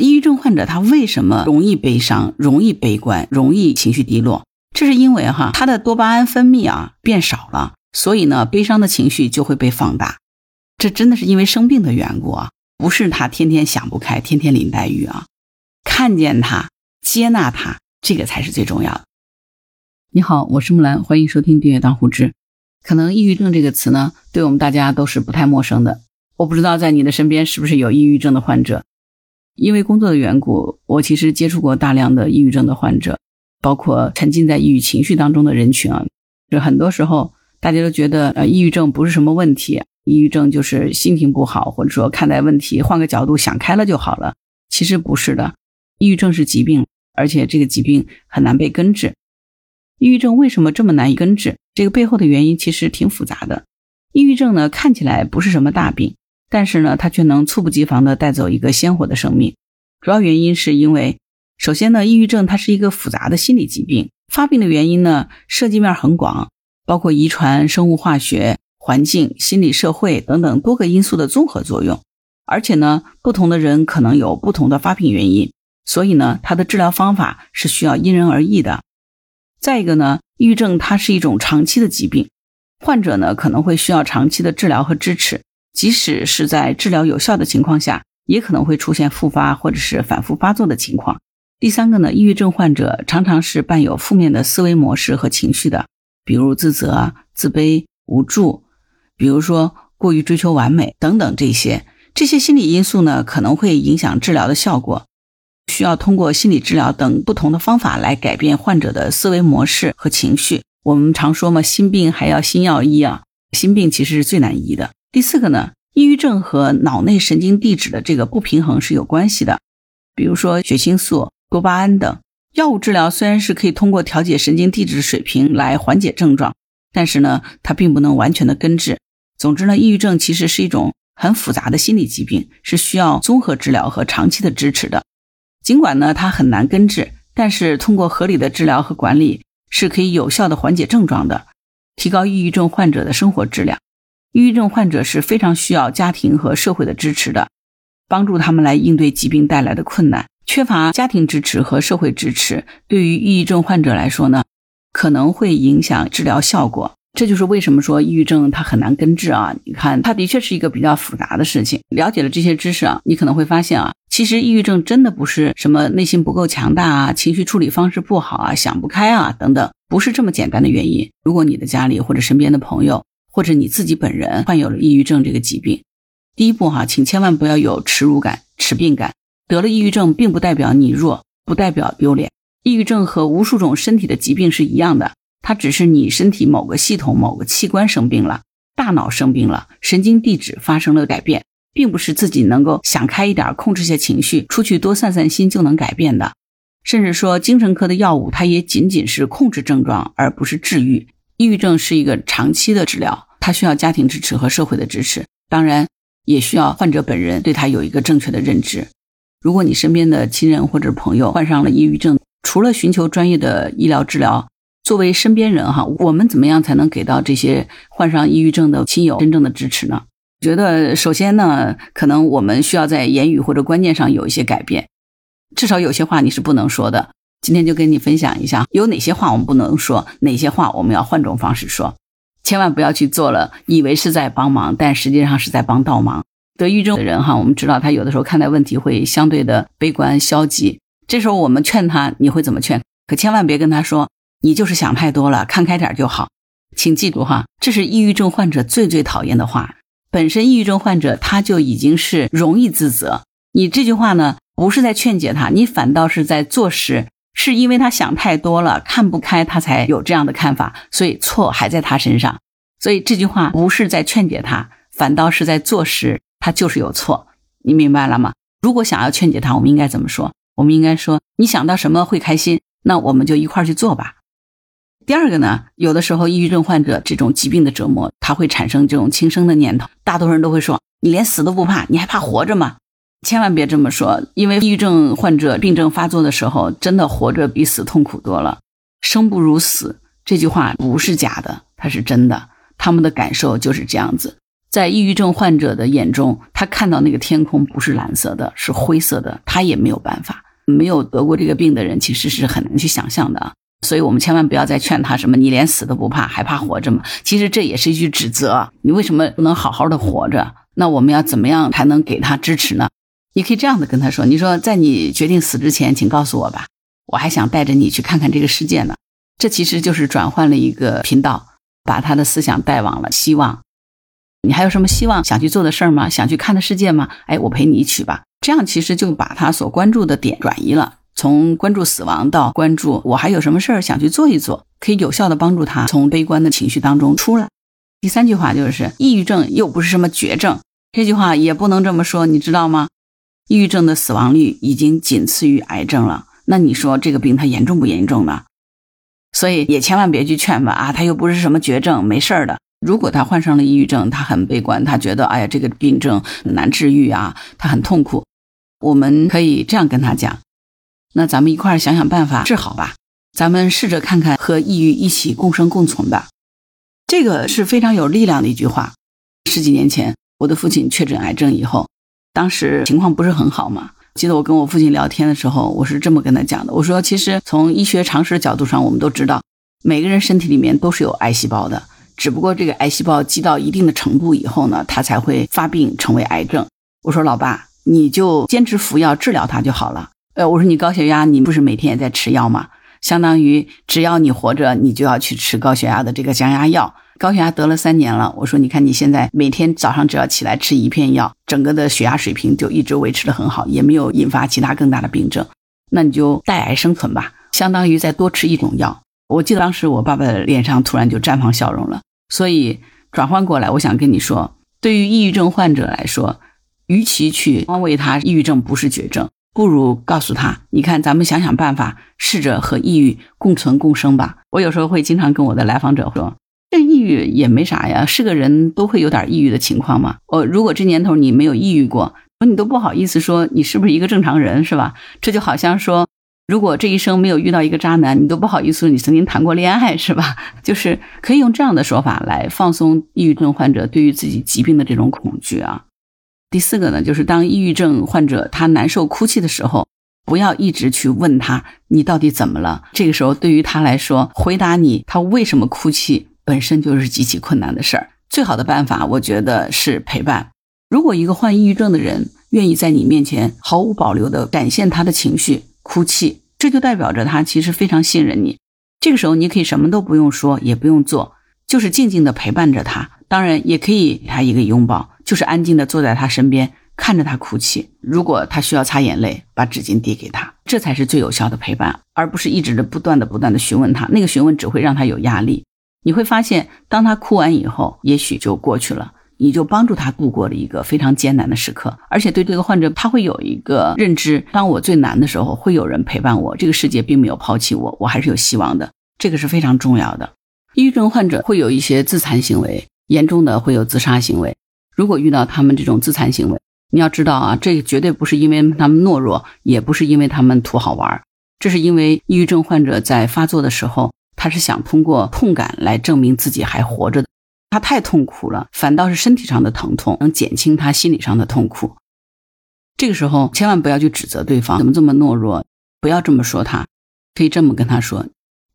抑郁症患者他为什么容易悲伤、容易悲观、容易情绪低落？这是因为哈他的多巴胺分泌啊变少了，所以呢悲伤的情绪就会被放大。这真的是因为生病的缘故啊，不是他天天想不开、天天林黛玉啊。看见他，接纳他，这个才是最重要的。你好，我是木兰，欢迎收听订阅当护知。可能抑郁症这个词呢，对我们大家都是不太陌生的。我不知道在你的身边是不是有抑郁症的患者。因为工作的缘故，我其实接触过大量的抑郁症的患者，包括沉浸在抑郁情绪当中的人群啊。就很多时候，大家都觉得呃，抑郁症不是什么问题，抑郁症就是心情不好，或者说看待问题换个角度想开了就好了。其实不是的，抑郁症是疾病，而且这个疾病很难被根治。抑郁症为什么这么难以根治？这个背后的原因其实挺复杂的。抑郁症呢，看起来不是什么大病。但是呢，它却能猝不及防地带走一个鲜活的生命。主要原因是因为，首先呢，抑郁症它是一个复杂的心理疾病，发病的原因呢涉及面很广，包括遗传、生物化学、环境、心理社会等等多个因素的综合作用。而且呢，不同的人可能有不同的发病原因，所以呢，它的治疗方法是需要因人而异的。再一个呢，抑郁症它是一种长期的疾病，患者呢可能会需要长期的治疗和支持。即使是在治疗有效的情况下，也可能会出现复发或者是反复发作的情况。第三个呢，抑郁症患者常常是伴有负面的思维模式和情绪的，比如自责、自卑、无助，比如说过于追求完美等等这些。这些心理因素呢，可能会影响治疗的效果，需要通过心理治疗等不同的方法来改变患者的思维模式和情绪。我们常说嘛，心病还要心药医啊，心病其实是最难医的。第四个呢，抑郁症和脑内神经递质的这个不平衡是有关系的，比如说血清素、多巴胺等。药物治疗虽然是可以通过调节神经递质水平来缓解症状，但是呢，它并不能完全的根治。总之呢，抑郁症其实是一种很复杂的心理疾病，是需要综合治疗和长期的支持的。尽管呢，它很难根治，但是通过合理的治疗和管理，是可以有效的缓解症状的，提高抑郁症患者的生活质量。抑郁症患者是非常需要家庭和社会的支持的，帮助他们来应对疾病带来的困难。缺乏家庭支持和社会支持，对于抑郁症患者来说呢，可能会影响治疗效果。这就是为什么说抑郁症它很难根治啊！你看，它的确是一个比较复杂的事情。了解了这些知识啊，你可能会发现啊，其实抑郁症真的不是什么内心不够强大啊、情绪处理方式不好啊、想不开啊等等，不是这么简单的原因。如果你的家里或者身边的朋友，或者你自己本人患有了抑郁症这个疾病，第一步哈，请千万不要有耻辱感、耻病感。得了抑郁症，并不代表你弱，不代表丢脸。抑郁症和无数种身体的疾病是一样的，它只是你身体某个系统、某个器官生病了，大脑生病了，神经递质发生了改变，并不是自己能够想开一点、控制些情绪、出去多散散心就能改变的。甚至说，精神科的药物，它也仅仅是控制症状，而不是治愈。抑郁症是一个长期的治疗，他需要家庭支持和社会的支持，当然也需要患者本人对他有一个正确的认知。如果你身边的亲人或者朋友患上了抑郁症，除了寻求专业的医疗治疗，作为身边人哈，我们怎么样才能给到这些患上抑郁症的亲友真正的支持呢？觉得首先呢，可能我们需要在言语或者观念上有一些改变，至少有些话你是不能说的。今天就跟你分享一下，有哪些话我们不能说，哪些话我们要换种方式说，千万不要去做了，以为是在帮忙，但实际上是在帮倒忙。得抑郁症的人哈，我们知道他有的时候看待问题会相对的悲观消极，这时候我们劝他，你会怎么劝？可千万别跟他说，你就是想太多了，看开点就好。请记住哈，这是抑郁症患者最最讨厌的话。本身抑郁症患者他就已经是容易自责，你这句话呢，不是在劝解他，你反倒是在坐实。是因为他想太多了，看不开，他才有这样的看法，所以错还在他身上。所以这句话不是在劝解他，反倒是在坐实他就是有错。你明白了吗？如果想要劝解他，我们应该怎么说？我们应该说：你想到什么会开心，那我们就一块去做吧。第二个呢，有的时候抑郁症患者这种疾病的折磨，他会产生这种轻生的念头。大多数人都会说：你连死都不怕，你还怕活着吗？千万别这么说，因为抑郁症患者病症发作的时候，真的活着比死痛苦多了。生不如死这句话不是假的，它是真的。他们的感受就是这样子。在抑郁症患者的眼中，他看到那个天空不是蓝色的，是灰色的，他也没有办法。没有得过这个病的人，其实是很难去想象的。所以我们千万不要再劝他什么“你连死都不怕，还怕活着吗？”其实这也是一句指责。你为什么不能好好的活着？那我们要怎么样才能给他支持呢？你可以这样的跟他说：“你说，在你决定死之前，请告诉我吧，我还想带着你去看看这个世界呢。”这其实就是转换了一个频道，把他的思想带往了希望。你还有什么希望想去做的事儿吗？想去看的世界吗？哎，我陪你一去吧。这样其实就把他所关注的点转移了。从关注死亡到关注我还有什么事儿想去做一做，可以有效的帮助他从悲观的情绪当中出来。第三句话就是抑郁症又不是什么绝症，这句话也不能这么说，你知道吗？抑郁症的死亡率已经仅次于癌症了，那你说这个病它严重不严重呢？所以也千万别去劝吧啊，他又不是什么绝症，没事儿的。如果他患上了抑郁症，他很悲观，他觉得哎呀这个病症难治愈啊，他很痛苦，我们可以这样跟他讲。那咱们一块儿想想办法治好吧。咱们试着看看和抑郁一起共生共存吧。这个是非常有力量的一句话。十几年前，我的父亲确诊癌症以后，当时情况不是很好嘛。记得我跟我父亲聊天的时候，我是这么跟他讲的：我说，其实从医学常识角度上，我们都知道，每个人身体里面都是有癌细胞的，只不过这个癌细胞积到一定的程度以后呢，它才会发病成为癌症。我说，老爸，你就坚持服药治疗它就好了。呃，我说你高血压，你不是每天也在吃药吗？相当于只要你活着，你就要去吃高血压的这个降压药。高血压得了三年了，我说你看你现在每天早上只要起来吃一片药，整个的血压水平就一直维持的很好，也没有引发其他更大的病症。那你就带癌生存吧，相当于再多吃一种药。我记得当时我爸爸的脸上突然就绽放笑容了。所以转换过来，我想跟你说，对于抑郁症患者来说，与其去安慰他抑郁症不是绝症。不如告诉他，你看，咱们想想办法，试着和抑郁共存共生吧。我有时候会经常跟我的来访者说，这抑郁也没啥呀，是个人都会有点抑郁的情况嘛。我如果这年头你没有抑郁过，你都不好意思说你是不是一个正常人，是吧？这就好像说，如果这一生没有遇到一个渣男，你都不好意思说你曾经谈过恋爱，是吧？就是可以用这样的说法来放松抑郁症患者对于自己疾病的这种恐惧啊。第四个呢，就是当抑郁症患者他难受哭泣的时候，不要一直去问他你到底怎么了。这个时候对于他来说，回答你他为什么哭泣本身就是极其困难的事儿。最好的办法，我觉得是陪伴。如果一个患抑郁症的人愿意在你面前毫无保留地展现他的情绪，哭泣，这就代表着他其实非常信任你。这个时候你可以什么都不用说，也不用做，就是静静地陪伴着他。当然，也可以给他一个拥抱。就是安静的坐在他身边，看着他哭泣。如果他需要擦眼泪，把纸巾递给他，这才是最有效的陪伴，而不是一直的不断的不断的询问他。那个询问只会让他有压力。你会发现，当他哭完以后，也许就过去了，你就帮助他度过了一个非常艰难的时刻。而且对这个患者，他会有一个认知：当我最难的时候，会有人陪伴我。这个世界并没有抛弃我，我还是有希望的。这个是非常重要的。抑郁症患者会有一些自残行为，严重的会有自杀行为。如果遇到他们这种自残行为，你要知道啊，这绝对不是因为他们懦弱，也不是因为他们图好玩，这是因为抑郁症患者在发作的时候，他是想通过痛感来证明自己还活着。他太痛苦了，反倒是身体上的疼痛能减轻他心理上的痛苦。这个时候千万不要去指责对方怎么这么懦弱，不要这么说他，可以这么跟他说：“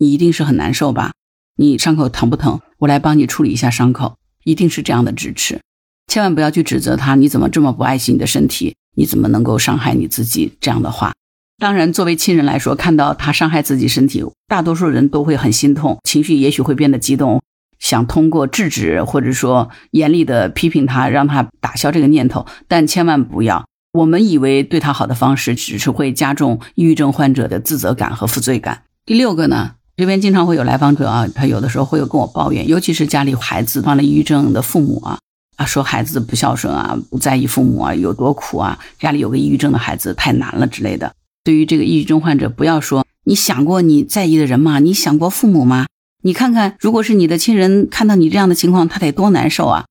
你一定是很难受吧？你伤口疼不疼？我来帮你处理一下伤口。”一定是这样的支持。千万不要去指责他，你怎么这么不爱惜你的身体？你怎么能够伤害你自己？这样的话，当然，作为亲人来说，看到他伤害自己身体，大多数人都会很心痛，情绪也许会变得激动，想通过制止或者说严厉的批评他，让他打消这个念头。但千万不要，我们以为对他好的方式，只是会加重抑郁症患者的自责感和负罪感。第六个呢，这边经常会有来访者啊，他有的时候会有跟我抱怨，尤其是家里孩子患了抑郁症的父母啊。啊，说孩子不孝顺啊，不在意父母啊，有多苦啊，家里有个抑郁症的孩子太难了之类的。对于这个抑郁症患者，不要说你想过你在意的人吗？你想过父母吗？你看看，如果是你的亲人看到你这样的情况，他得多难受啊！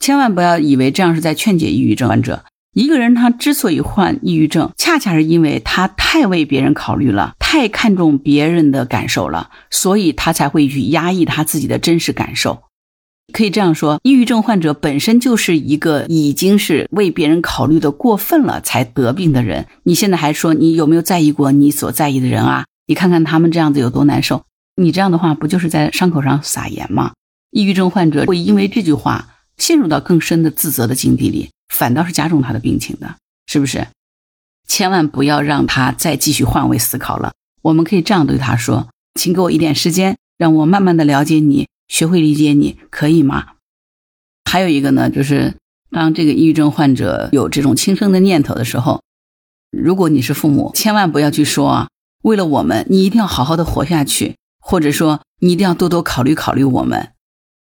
千万不要以为这样是在劝解抑郁症患者。一个人他之所以患抑郁症，恰恰是因为他太为别人考虑了，太看重别人的感受了，所以他才会去压抑他自己的真实感受。可以这样说，抑郁症患者本身就是一个已经是为别人考虑的过分了才得病的人。你现在还说你有没有在意过你所在意的人啊？你看看他们这样子有多难受，你这样的话不就是在伤口上撒盐吗？抑郁症患者会因为这句话陷入到更深的自责的境地里，反倒是加重他的病情的，是不是？千万不要让他再继续换位思考了。我们可以这样对他说：“请给我一点时间，让我慢慢的了解你。”学会理解你可以吗？还有一个呢，就是当这个抑郁症患者有这种轻生的念头的时候，如果你是父母，千万不要去说啊，为了我们，你一定要好好的活下去，或者说你一定要多多考虑考虑我们。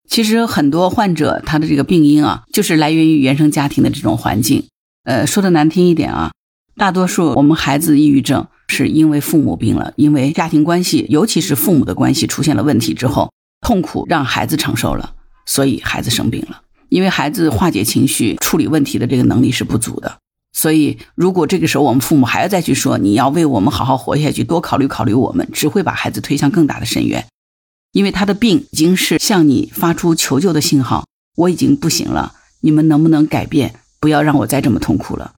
其实很多患者他的这个病因啊，就是来源于原生家庭的这种环境。呃，说的难听一点啊，大多数我们孩子抑郁症是因为父母病了，因为家庭关系，尤其是父母的关系出现了问题之后。痛苦让孩子承受了，所以孩子生病了。因为孩子化解情绪、处理问题的这个能力是不足的，所以如果这个时候我们父母还要再去说你要为我们好好活下去，多考虑考虑我们，只会把孩子推向更大的深渊。因为他的病已经是向你发出求救的信号，我已经不行了，你们能不能改变？不要让我再这么痛苦了。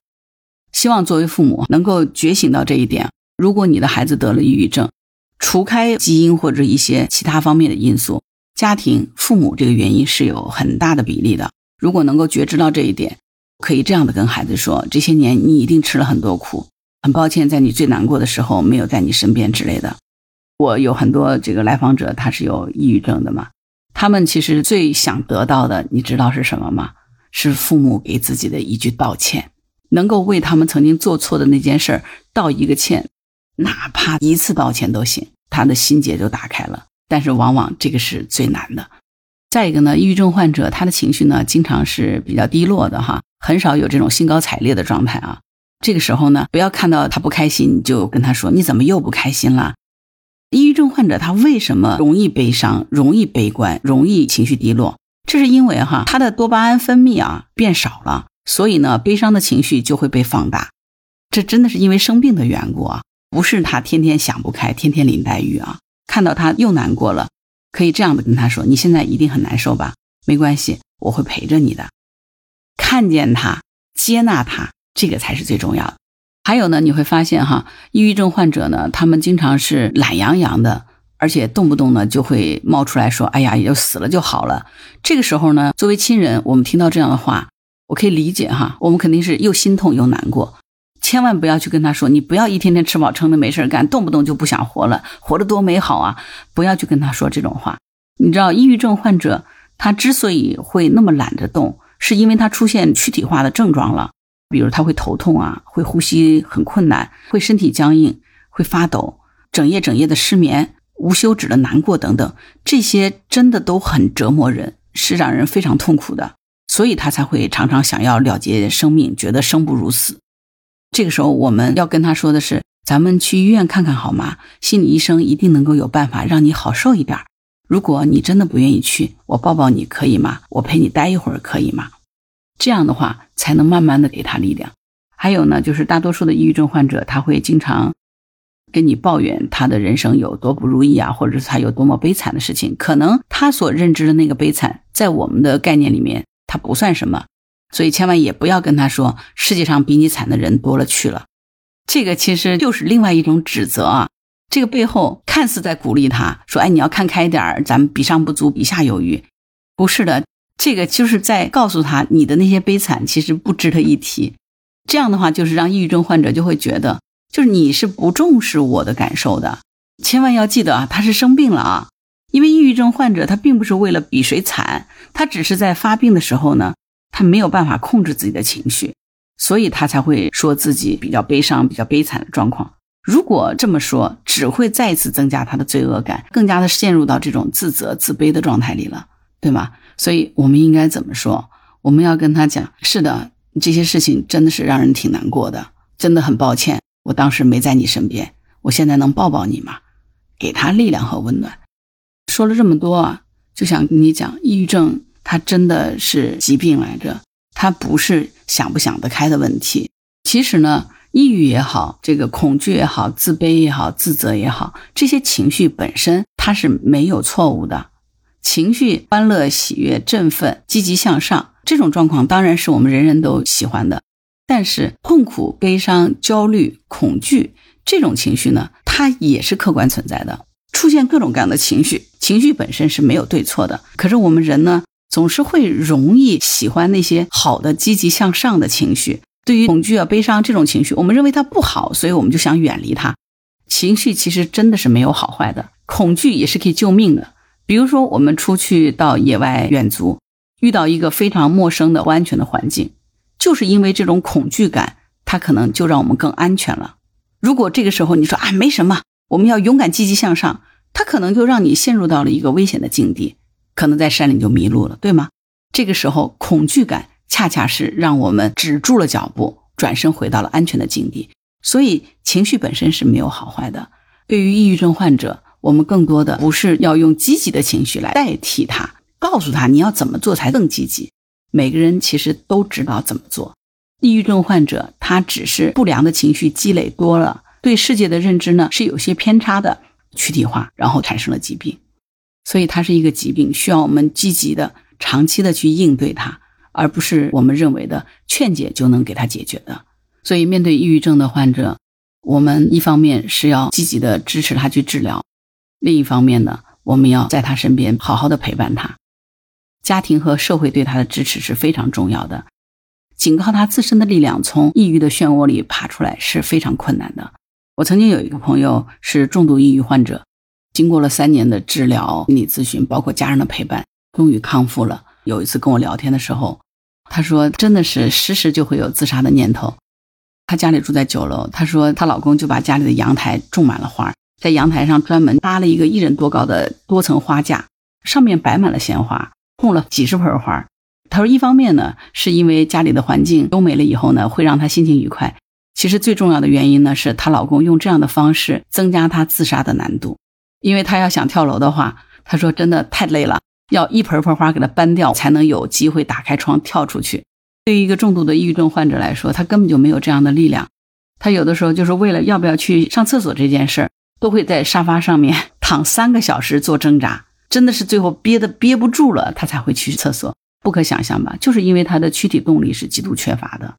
希望作为父母能够觉醒到这一点。如果你的孩子得了抑郁症，除开基因或者一些其他方面的因素，家庭、父母这个原因是有很大的比例的。如果能够觉知到这一点，可以这样的跟孩子说：这些年你一定吃了很多苦，很抱歉在你最难过的时候没有在你身边之类的。我有很多这个来访者，他是有抑郁症的嘛，他们其实最想得到的，你知道是什么吗？是父母给自己的一句道歉，能够为他们曾经做错的那件事道一个歉。哪怕一次道歉都行，他的心结就打开了。但是往往这个是最难的。再一个呢，抑郁症患者他的情绪呢，经常是比较低落的哈，很少有这种兴高采烈的状态啊。这个时候呢，不要看到他不开心，你就跟他说你怎么又不开心了？抑郁症患者他为什么容易悲伤、容易悲观、容易情绪低落？这是因为哈，他的多巴胺分泌啊变少了，所以呢，悲伤的情绪就会被放大。这真的是因为生病的缘故啊。不是他天天想不开，天天林黛玉啊！看到他又难过了，可以这样的跟他说：“你现在一定很难受吧？没关系，我会陪着你的。”看见他，接纳他，这个才是最重要的。还有呢，你会发现哈，抑郁症患者呢，他们经常是懒洋洋的，而且动不动呢就会冒出来说：“哎呀，也就死了就好了。”这个时候呢，作为亲人，我们听到这样的话，我可以理解哈，我们肯定是又心痛又难过。千万不要去跟他说，你不要一天天吃饱撑的没事干，动不动就不想活了，活得多美好啊！不要去跟他说这种话。你知道，抑郁症患者他之所以会那么懒得动，是因为他出现躯体化的症状了，比如他会头痛啊，会呼吸很困难，会身体僵硬，会发抖，整夜整夜的失眠，无休止的难过等等，这些真的都很折磨人，是让人非常痛苦的，所以他才会常常想要了结生命，觉得生不如死。这个时候，我们要跟他说的是：“咱们去医院看看好吗？心理医生一定能够有办法让你好受一点。如果你真的不愿意去，我抱抱你可以吗？我陪你待一会儿可以吗？这样的话才能慢慢的给他力量。还有呢，就是大多数的抑郁症患者，他会经常跟你抱怨他的人生有多不如意啊，或者是他有多么悲惨的事情。可能他所认知的那个悲惨，在我们的概念里面，他不算什么。”所以千万也不要跟他说世界上比你惨的人多了去了，这个其实就是另外一种指责啊。这个背后看似在鼓励他说：“哎，你要看开点儿，咱们比上不足，比下有余。”不是的，这个就是在告诉他你的那些悲惨其实不值得一提。这样的话，就是让抑郁症患者就会觉得，就是你是不重视我的感受的。千万要记得啊，他是生病了啊，因为抑郁症患者他并不是为了比谁惨，他只是在发病的时候呢。他没有办法控制自己的情绪，所以他才会说自己比较悲伤、比较悲惨的状况。如果这么说，只会再次增加他的罪恶感，更加的陷入到这种自责、自卑的状态里了，对吗？所以我们应该怎么说？我们要跟他讲：是的，这些事情真的是让人挺难过的，真的很抱歉，我当时没在你身边，我现在能抱抱你吗？给他力量和温暖。说了这么多啊，就想跟你讲，抑郁症。他真的是疾病来着，他不是想不想得开的问题。其实呢，抑郁也好，这个恐惧也好，自卑也好，自责也好，这些情绪本身它是没有错误的，情绪欢乐、喜悦、振奋、积极向上这种状况，当然是我们人人都喜欢的。但是痛苦、悲伤、焦虑、恐惧这种情绪呢，它也是客观存在的。出现各种各样的情绪，情绪本身是没有对错的。可是我们人呢，总是会容易喜欢那些好的、积极向上的情绪。对于恐惧啊、悲伤这种情绪，我们认为它不好，所以我们就想远离它。情绪其实真的是没有好坏的，恐惧也是可以救命的。比如说，我们出去到野外远足，遇到一个非常陌生的不安全的环境，就是因为这种恐惧感，它可能就让我们更安全了。如果这个时候你说啊没什么，我们要勇敢积极向上，它可能就让你陷入到了一个危险的境地，可能在山里就迷路了，对吗？这个时候恐惧感恰恰是让我们止住了脚步，转身回到了安全的境地。所以情绪本身是没有好坏的。对于抑郁症患者。我们更多的不是要用积极的情绪来代替他，告诉他你要怎么做才更积极。每个人其实都知道怎么做。抑郁症患者他只是不良的情绪积累多了，对世界的认知呢是有些偏差的，躯体化，然后产生了疾病。所以它是一个疾病，需要我们积极的、长期的去应对它，而不是我们认为的劝解就能给他解决的。所以面对抑郁症的患者，我们一方面是要积极的支持他去治疗。另一方面呢，我们要在他身边好好的陪伴他，家庭和社会对他的支持是非常重要的。仅靠他自身的力量从抑郁的漩涡里爬出来是非常困难的。我曾经有一个朋友是重度抑郁患者，经过了三年的治疗、心理咨询，包括家人的陪伴，终于康复了。有一次跟我聊天的时候，他说真的是时时就会有自杀的念头。她家里住在九楼，她说她老公就把家里的阳台种满了花。在阳台上专门搭了一个一人多高的多层花架，上面摆满了鲜花，供了几十盆花。她说，一方面呢，是因为家里的环境优美了以后呢，会让她心情愉快。其实最重要的原因呢，是她老公用这样的方式增加她自杀的难度，因为他要想跳楼的话，他说真的太累了，要一盆盆花给他搬掉，才能有机会打开窗跳出去。对于一个重度的抑郁症患者来说，他根本就没有这样的力量。他有的时候就是为了要不要去上厕所这件事儿。都会在沙发上面 躺三个小时做挣扎，真的是最后憋的憋不住了，他才会去厕所。不可想象吧？就是因为他的躯体动力是极度缺乏的，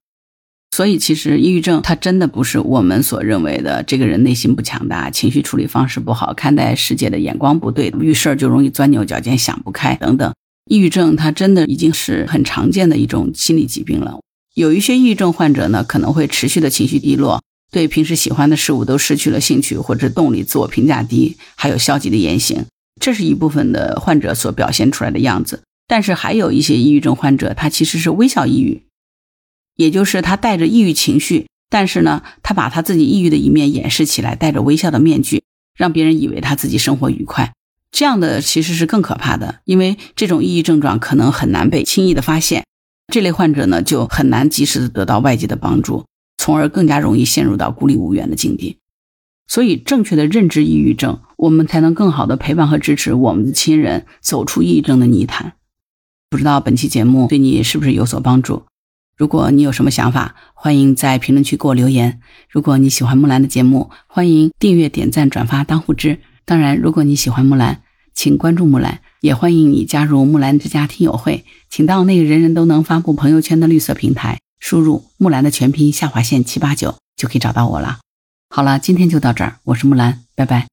所以其实抑郁症它真的不是我们所认为的这个人内心不强大，情绪处理方式不好，看待世界的眼光不对，遇事儿就容易钻牛角尖，想不开等等。抑郁症它真的已经是很常见的一种心理疾病了。有一些抑郁症患者呢，可能会持续的情绪低落。对平时喜欢的事物都失去了兴趣或者动力，自我评价低，还有消极的言行，这是一部分的患者所表现出来的样子。但是还有一些抑郁症患者，他其实是微笑抑郁，也就是他带着抑郁情绪，但是呢，他把他自己抑郁的一面掩饰起来，戴着微笑的面具，让别人以为他自己生活愉快。这样的其实是更可怕的，因为这种抑郁症状可能很难被轻易的发现，这类患者呢就很难及时的得到外界的帮助。从而更加容易陷入到孤立无援的境地，所以正确的认知抑郁症，我们才能更好的陪伴和支持我们的亲人走出抑郁症的泥潭。不知道本期节目对你是不是有所帮助？如果你有什么想法，欢迎在评论区给我留言。如果你喜欢木兰的节目，欢迎订阅、点赞、转发、当护知。当然，如果你喜欢木兰，请关注木兰，也欢迎你加入木兰之家听友会，请到那个人人都能发布朋友圈的绿色平台。输入木兰的全拼下划线七八九就可以找到我了。好了，今天就到这儿，我是木兰，拜拜。